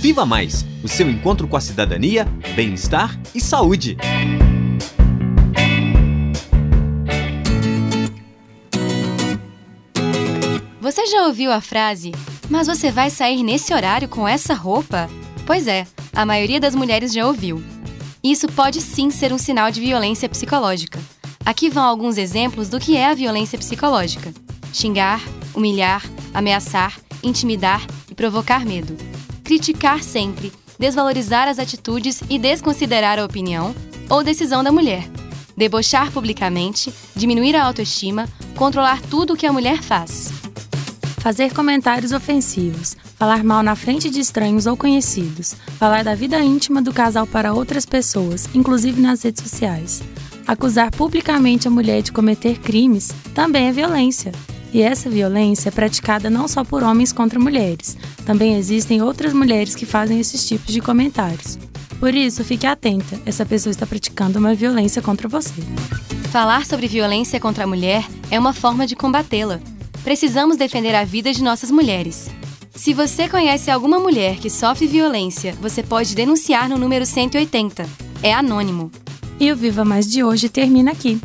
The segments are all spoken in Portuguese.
Viva Mais o seu encontro com a cidadania, bem-estar e saúde. Você já ouviu a frase, mas você vai sair nesse horário com essa roupa? Pois é, a maioria das mulheres já ouviu. Isso pode sim ser um sinal de violência psicológica. Aqui vão alguns exemplos do que é a violência psicológica: xingar, humilhar, ameaçar, intimidar e provocar medo. Criticar sempre, desvalorizar as atitudes e desconsiderar a opinião ou decisão da mulher. Debochar publicamente, diminuir a autoestima, controlar tudo o que a mulher faz. Fazer comentários ofensivos, falar mal na frente de estranhos ou conhecidos, falar da vida íntima do casal para outras pessoas, inclusive nas redes sociais. Acusar publicamente a mulher de cometer crimes também é violência. E essa violência é praticada não só por homens contra mulheres, também existem outras mulheres que fazem esses tipos de comentários. Por isso, fique atenta, essa pessoa está praticando uma violência contra você. Falar sobre violência contra a mulher é uma forma de combatê-la. Precisamos defender a vida de nossas mulheres. Se você conhece alguma mulher que sofre violência, você pode denunciar no número 180. É anônimo. E o Viva Mais de hoje termina aqui.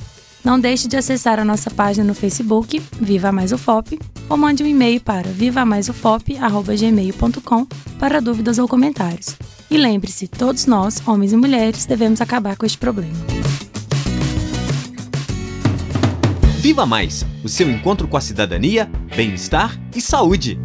Não deixe de acessar a nossa página no Facebook, Viva Mais o FOP, ou mande um e-mail para vivamaisufop.gmail.com para dúvidas ou comentários. E lembre-se, todos nós, homens e mulheres, devemos acabar com este problema. Viva Mais o seu encontro com a cidadania, bem-estar e saúde.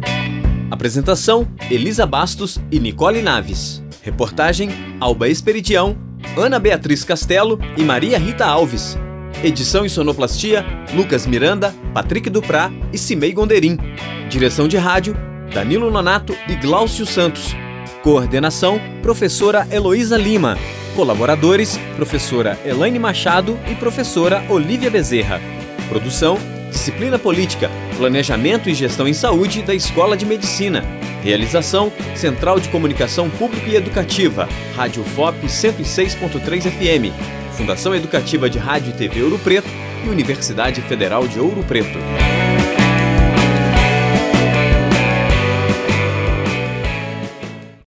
Apresentação: Elisa Bastos e Nicole Naves. Reportagem: Alba Esperidião, Ana Beatriz Castelo e Maria Rita Alves. Edição e sonoplastia: Lucas Miranda, Patrick Duprá e Cimei Gonderim. Direção de rádio: Danilo Nonato e Glaucio Santos. Coordenação: Professora Heloísa Lima. Colaboradores: Professora Elaine Machado e Professora Olivia Bezerra. Produção: Disciplina Política, Planejamento e Gestão em Saúde da Escola de Medicina. Realização: Central de Comunicação Pública e Educativa, Rádio FOP 106.3 FM, Fundação Educativa de Rádio e TV Ouro Preto e Universidade Federal de Ouro Preto.